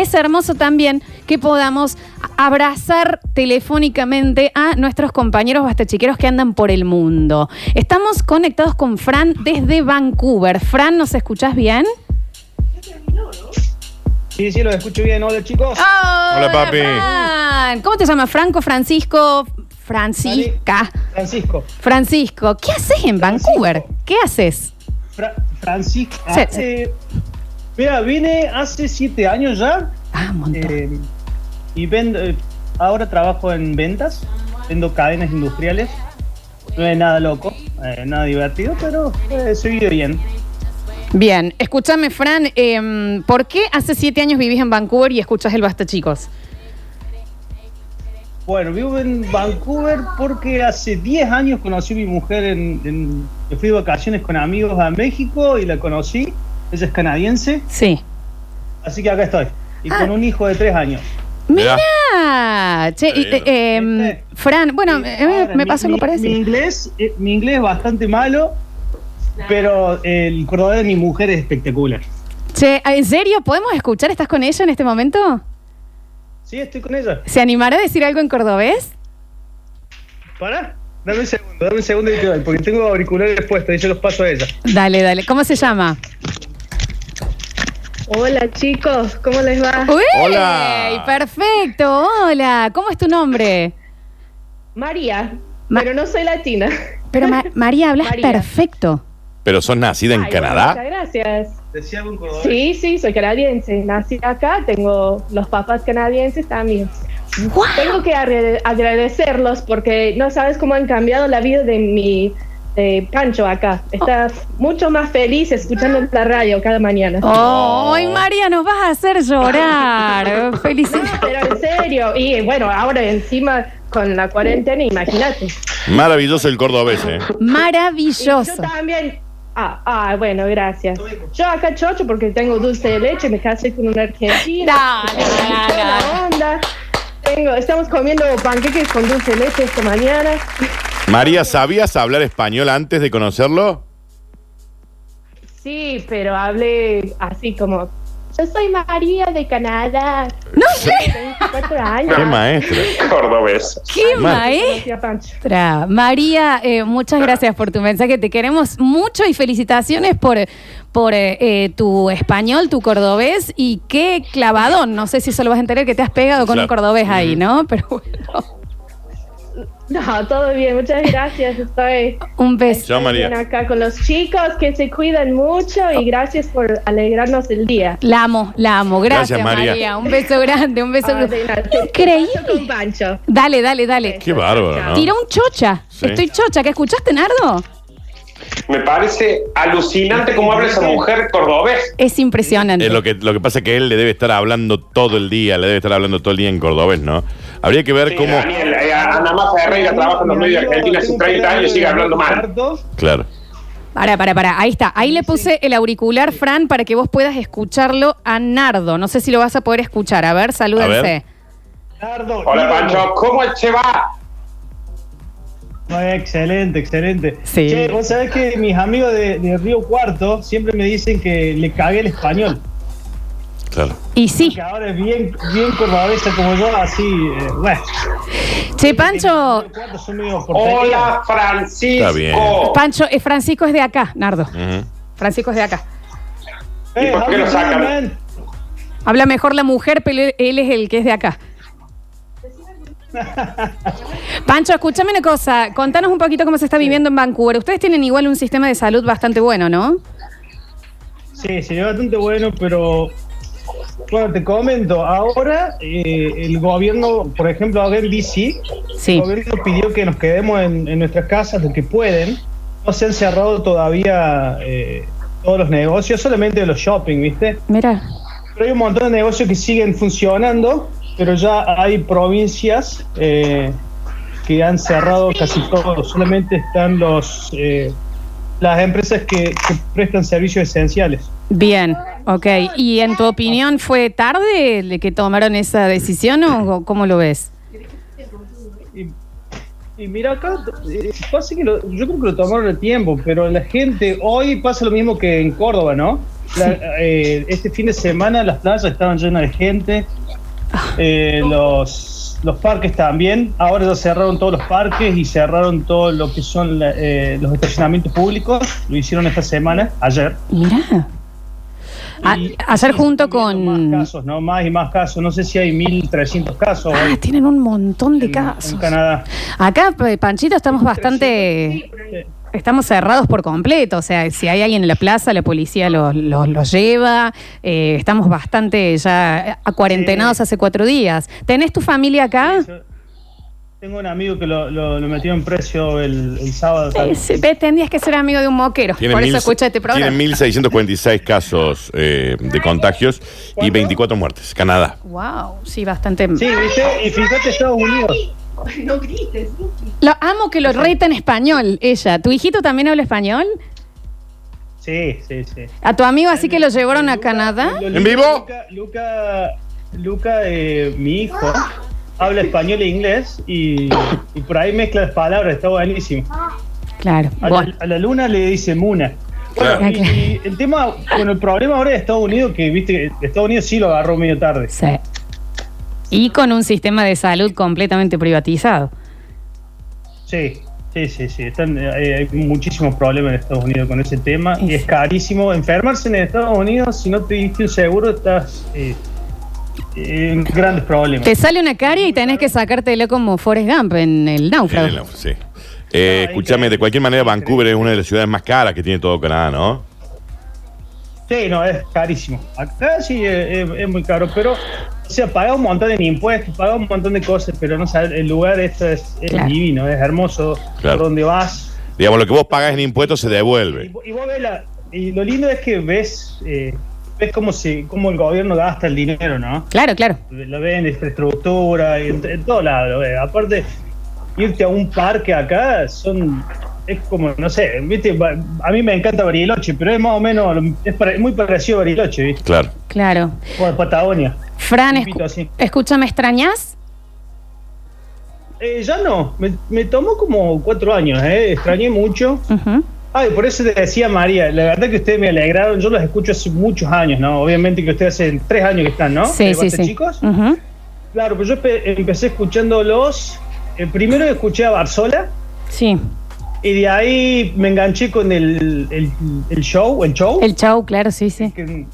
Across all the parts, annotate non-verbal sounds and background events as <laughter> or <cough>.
es hermoso también que podamos abrazar telefónicamente a nuestros compañeros bastachiqueros que andan por el mundo. Estamos conectados con Fran desde Vancouver. Fran, ¿nos escuchás bien? Sí, sí, lo escucho bien. Hola, chicos. Hola, papi. Fran. ¿Cómo te llamas? Franco, Francisco, Francisca. Francisco. Francisco, ¿qué haces en Vancouver? ¿Qué haces? Fra- Francisco. Sí, Mira, vine hace siete años ya. Ah, un montón. eh, y vendo, eh, ahora trabajo en ventas. Vendo cadenas industriales. No es nada loco, eh, nada divertido, pero eh, se vive bien. Bien, escúchame, Fran, em, ¿por qué hace siete años vivís en Vancouver y escuchas el Basta, chicos? Bueno, vivo en Vancouver porque hace 10 años conocí a mi mujer en, en- fui de vacaciones con amigos a México y la conocí. Ella es canadiense, Sí. así que acá estoy. Y Ah. con un hijo de 3 años. Mira, che, eh, em. Fran, bueno, eh, ahora, me pasó algo parecido. Mi inglés, eh, mi inglés es bastante malo, pero el cordobés de mi mujer es espectacular. Che, ¿en serio? ¿Podemos escuchar? ¿Estás con ella en este momento? Sí, estoy con ella. ¿Se animará a decir algo en cordobés? ¿Para? Dame un segundo, dame un segundo y te doy, porque tengo auriculares puestos y se los paso a ella. Dale, dale. ¿Cómo se llama? Hola chicos, ¿cómo les va? ¡Uy! Hola. Perfecto, hola. ¿Cómo es tu nombre? María, Ma- pero no soy latina. Pero Ma- <laughs> María, hablas María. perfecto. Pero sos nacida en Ay, bueno, Canadá. muchas gracias. ¿Decía algún? Sí, sí, soy canadiense. Nací acá, tengo los papás canadienses también. Tengo que agradecerlos porque no sabes cómo han cambiado la vida de mi de Pancho acá. Está mucho más feliz escuchando la radio cada mañana. ¡Ay, María, nos vas a hacer llorar! <laughs> No, Felicidades. pero en serio. Y bueno, ahora encima con la cuarentena, imagínate. Maravilloso el cordobés, ¿eh? Y yo Maravilloso. también. Ah, ah, bueno, gracias. Yo acá chocho porque tengo dulce de leche, me casé con una argentina. No, no, no, no. Tengo, estamos comiendo panqueques con dulce de leche esta mañana. María, ¿sabías hablar español antes de conocerlo? Sí, pero hablé así como. Yo soy María de Canadá. No Tengo 24 años. Qué maestra. Cordobés. ¡Qué maestra! María, eh, muchas gracias por tu mensaje. Te queremos mucho y felicitaciones por, por eh, eh, tu español, tu cordobés y qué clavadón. No sé si solo vas a enterar que te has pegado con Claro. un cordobés ahí, ¿no? Pero bueno, No, todo bien, muchas gracias. Estoy un beso. Chao, María. acá con los chicos que se cuidan mucho y gracias por alegrarnos el día. La amo, la amo. Gracias, Gracias, María. María. Un beso grande, un beso Ah, de nada. Increíble. Pancho con Pancho. Dale, dale, dale. Qué bárbaro, ¿no? Tira un chocha. Sí. Estoy chocha. ¿Qué escuchaste, Nardo? Me parece alucinante cómo habla esa mujer cordobés. Es impresionante. Eh, lo, que, lo que pasa es que él le debe estar hablando todo el día, le debe estar hablando todo el día en cordobés, ¿no? Habría que ver Sí, cómo... Daniel, eh, Ana Más Ferreira trabaja en los medios de Argentina hace 30 años y sigue hablando mal. Claro. Para, para, para. Ahí está. Ahí le puse el auricular, Fran, para que vos puedas escucharlo a Nardo. No sé si lo vas a poder escuchar. A ver, salúdense. A ver. Nardo, Hola. Pancho, ¿cómo se va? No, excelente, excelente. Sí. Che, vos sabés que mis amigos de, de Río Cuarto siempre me dicen que le cagué el español. Claro. Y sí. Que ahora es bien, bien cordobesa como yo, así, eh, bueno. Che, Pancho. Hola Francisco. Está bien. Pancho, eh, Francisco es de acá, Nardo. Francisco es de acá. ¿Y por qué lo sacan? Habla mejor la mujer, pero él- él es el que es de acá. Pancho, escúchame una cosa. Contanos un poquito cómo se está viviendo en Vancouver. Ustedes tienen igual un sistema de salud bastante bueno, ¿no? Sí, se ve bastante bueno, pero bueno, te comento, ahora eh, el gobierno, por ejemplo, ahora en DC, Sí. el gobierno pidió que nos quedemos en, en nuestras casas, lo que pueden. No se han cerrado todavía eh, todos los negocios, solamente los shopping, ¿viste? Mira. Pero hay un montón de negocios que siguen funcionando, pero ya hay provincias eh, que han cerrado casi todo. Solamente están los las empresas que, que prestan servicios esenciales. Bien, ok. ¿Y en tu opinión fue tarde de que tomaron esa decisión o cómo lo ves? Y, y mira acá, eh, pasa que lo- yo creo que lo tomaron el tiempo, pero la gente, hoy pasa lo mismo que en Córdoba, ¿no? la- eh, este fin de semana las playas estaban llenas de gente, eh, los, los parques también. Ahora ya cerraron todos los parques y cerraron todo lo que son eh, los estacionamientos públicos. Lo hicieron esta semana, ayer. Mira. A- sí, junto con... Más casos, ¿no? Más y más casos. No sé si hay 1.300 casos Ah, hoy tienen un montón de en, casos. en Canadá. Acá, eh, Panchito, estamos bastante... Estamos cerrados por completo, o sea, si hay alguien en la plaza, la policía los lo, lo lleva, eh, estamos bastante ya acuarentenados Sí. hace cuatro días. ¿Tenés tu familia acá? Tengo un amigo que lo, lo, lo metió en precio el, el sábado. Sí, ve, tendrías que ser amigo de un moquero, Tiene por mil- eso escucha este programa. Tiene 1.646 casos eh, de contagios y 24 muertes. Canadá. Wow, sí, bastante. Sí, ¿viste? Y fíjate Estados Unidos. <laughs> No grites. Lo amo que lo reta en español, ella. ¿Tu hijito también habla español? Sí, sí, sí. ¿A tu amigo así que lo llevaron a Canadá? lo- ¿En vivo? Luca, Luca, Luca, eh, mi hijo, habla español e inglés y, y por ahí mezcla las palabras, está buenísimo. Claro, A, bueno. la, a la luna le dice Muna. Claro. Bueno, y, y el tema, bueno, el problema ahora de Estados Unidos, que viste que Estados Unidos sí lo agarró medio tarde. Sí. Y con un sistema de salud completamente privatizado. Sí, sí, sí, sí. Están, eh, hay muchísimos problemas en Estados Unidos con ese tema y es Sí. carísimo. Enfermarse en Estados Unidos, si no te diste un seguro, estás eh, en grandes problemas. Te sale una caria y tenés que sacártelo como Forrest Gump en el náufrago. El- sí. Eh, escúchame, de cualquier manera, Vancouver es una de las ciudades más caras que tiene todo Canadá, ¿no? Sí, no, es carísimo. Acá sí es, es- es muy caro, pero, o sea, paga un montón de impuestos, paga un montón de cosas, pero no sabes, el lugar este es, es Claro. divino, es hermoso, Claro. por donde vas. Digamos, lo que vos pagás en impuestos se Y, devuelve. y vos ves la- y lo lindo es que ves, eh, ves cómo, se, cómo el gobierno gasta el dinero, ¿no? Claro, claro. Lo ven en infraestructura, y en, en todo lado. lo ves. Aparte, irte a un parque acá son. Es como, no sé, ¿viste? A mí me encanta Bariloche, pero es más o menos. Es muy parecido a Bariloche, ¿viste? Claro. Claro. O a Patagonia. Fran, escu- así. escúchame, ¿extrañas? Eh, ya no, me, me tomó como cuatro años, ¿eh? Extrañé mucho. Ujú. Ay, por eso te decía María, la verdad que ustedes me alegraron, yo los escucho hace muchos años, ¿no? Obviamente que ustedes hace tres años que están, ¿no? Sí, Eh, sí, sí. chicos? Ujú. Claro, pues yo empe- empecé escuchándolos. eh, primero escuché a Barzola Sí. Y de ahí me enganché con el, el, el show, el show. El show, claro, sí, sí. que-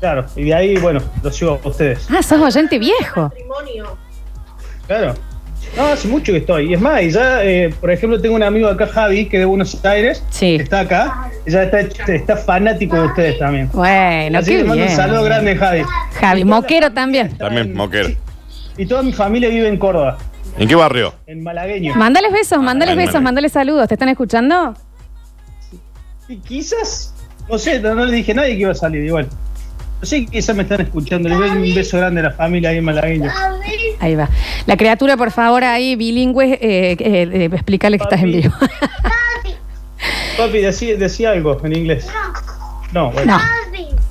claro, y de ahí, bueno, los sigo a ustedes. Ah, sos oyente viejo. Claro. No, hace mucho que estoy. Y es más, y ya, eh, por ejemplo, tengo un amigo acá, Javi, que es de Buenos Aires, Sí. que está acá, y ya está, está fanático de ustedes también. Bueno, Así qué que le mando un bien. saludo grande, Javi. Javi, moquero también. También, Moquero. Y toda mi familia vive en Córdoba, ¿En qué barrio? en Malagueño. Mándales besos, mándales Mándale. besos, mándales saludos. ¿Te están escuchando? Y quizás, no sé, no, no le dije a nadie que iba a salir igual. No sé, quizás me están escuchando. Les doy un beso grande a la familia ahí en Malagueño. Ahí va. La criatura, por favor, ahí bilingüe, eh, eh, eh, explícale que estás en vivo. <laughs> Papi, decía, decía algo en inglés. No, bueno. No.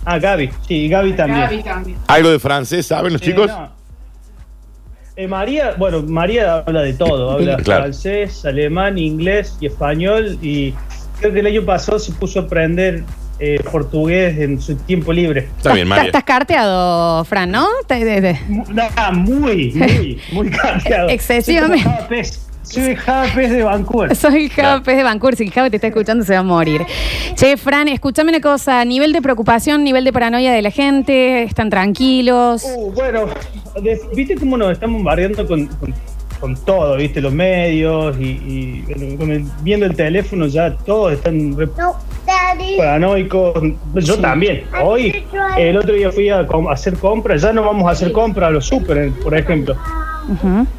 Ah, Gaby. Sí, Gaby también. ¿Algo de francés saben los Eh, chicos? no. Eh, María, bueno, María habla de todo, habla <laughs> Claro. francés, alemán, inglés y español y creo que el año pasado se puso a aprender eh, portugués en su tiempo libre. Está bien, María. Estás carteado, Fran, ¿no? No, muy, muy, muy <laughs> cambiado. Excesivamente. Soy Pez de Vancouver. <laughs> Soy Pez de Vancouver. Si el Java te está escuchando, se va a morir. Che, Fran, escúchame una cosa. Nivel de preocupación, nivel de paranoia de la gente. ¿Están tranquilos? Uh, bueno, de- viste cómo nos estamos bombardeando con, con, con todo, viste, los medios y, y, bueno, con el- viendo el teléfono ya todos están re paranoicos. Yo Sí. también. Hoy, el otro día fui a com- a hacer compras, ya no vamos a hacer compras a los super, por ejemplo.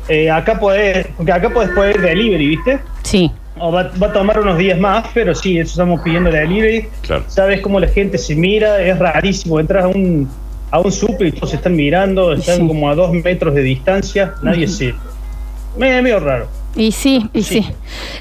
Eh, acá podés, porque acá podés poner delivery, ¿viste? Sí. O va, va a tomar unos días más, pero sí, eso estamos pidiendo delivery. Claro. Sabes cómo la gente se mira, es rarísimo. Entras a un, a un súper y todos se están mirando, están Sí. como a dos metros de distancia, nadie se. Medio, medio raro. Y sí, y sí. Sí.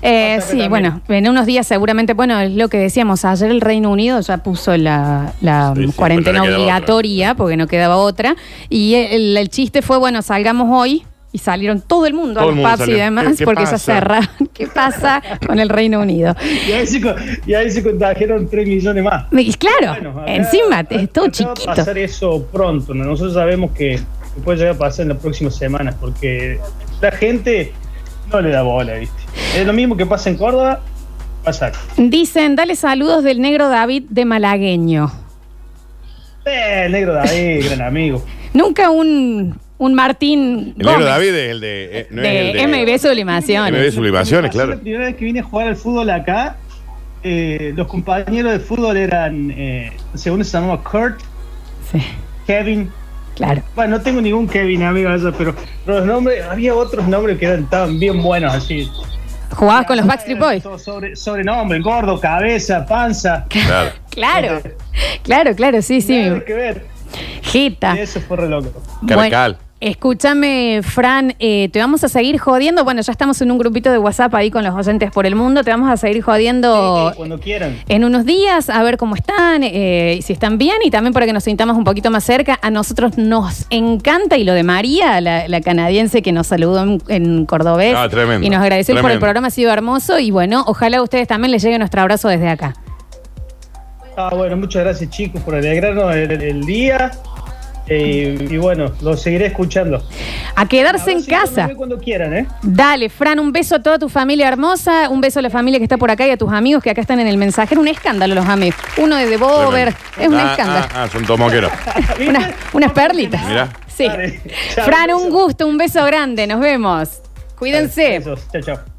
Eh, sí, también- bueno, en unos días seguramente, bueno, es lo que decíamos, ayer el Reino Unido ya puso la, la Sí, sí, cuarentena obligatoria porque no quedaba otra. Y el, el chiste fue, bueno, salgamos hoy Y salieron todo el mundo Todo a los pubs y demás ¿Qué- qué porque ya pasa? cerraron. <laughs> ¿Qué pasa con el Reino Unido? Y ahí se, y ahí se contagiaron 3 millones más. Y claro, Bueno, acá- encima es todo acá Va a chiquito. pasar eso pronto. ¿no? Nosotros sabemos que, que puede llegar a pasar en las próximas semanas porque la gente no le da bola, ¿viste? Es lo mismo que pasa en Córdoba, pasa acá. Dicen, dale saludos del negro David de Malagueño. Eh, el negro David, gran amigo. Nunca un, un Martín El negro Gómez David es el de. eh, no es el de MB Sublimaciones. MB Sublimaciones, Pasó La claro. primera vez que vine a jugar al fútbol acá, eh, los compañeros de fútbol eran, eh, segundo se llamaba Kurt, Sí, Kevin. claro. Bueno, no tengo ningún Kevin, amigo, eso, pero, pero los nombres, había otros nombres que eran estaban bien buenos, así. Jugabas con los Backstreet Boys. Todo Sobre, sobrenombre, gordo, cabeza, panza. Claro. <laughs> Claro, claro, claro, sí, sí. Nada que ver. Gita. Y eso fue re loco. Caracal. Escúchame, Fran, eh, te vamos a seguir jodiendo. Bueno, ya estamos en un grupito de WhatsApp ahí con los oyentes por el mundo. Te vamos a seguir jodiendo Cuando quieran. en unos días a ver cómo están, eh, si están bien y también para que nos sintamos un poquito más cerca. A nosotros nos encanta y lo de María, la, la canadiense que nos saludó en, en cordobés Ah, tremendo, y nos agradeció por el programa, ha sido hermoso y bueno, ojalá a ustedes también les llegue nuestro abrazo desde acá. Ah, bueno, muchas gracias chicos por alegrarnos el, el día. Eh, y bueno, lo seguiré escuchando. A quedarse en casa. Cuando quieran, ¿eh? Dale, Fran, un beso a toda tu familia hermosa, un beso a la familia que está por acá y a tus amigos que acá están en el mensajero. Un escándalo los amigos. Uno de Devolver, Tremendo. es un Ah, escándalo. Ah, ah, son tomoqueros. <laughs> Unas, unas perlitas. Mirá. Sí. Dale. Chao, Fran, un gusto, un beso grande. Nos vemos. Cuídense. Besos. Chao, chao.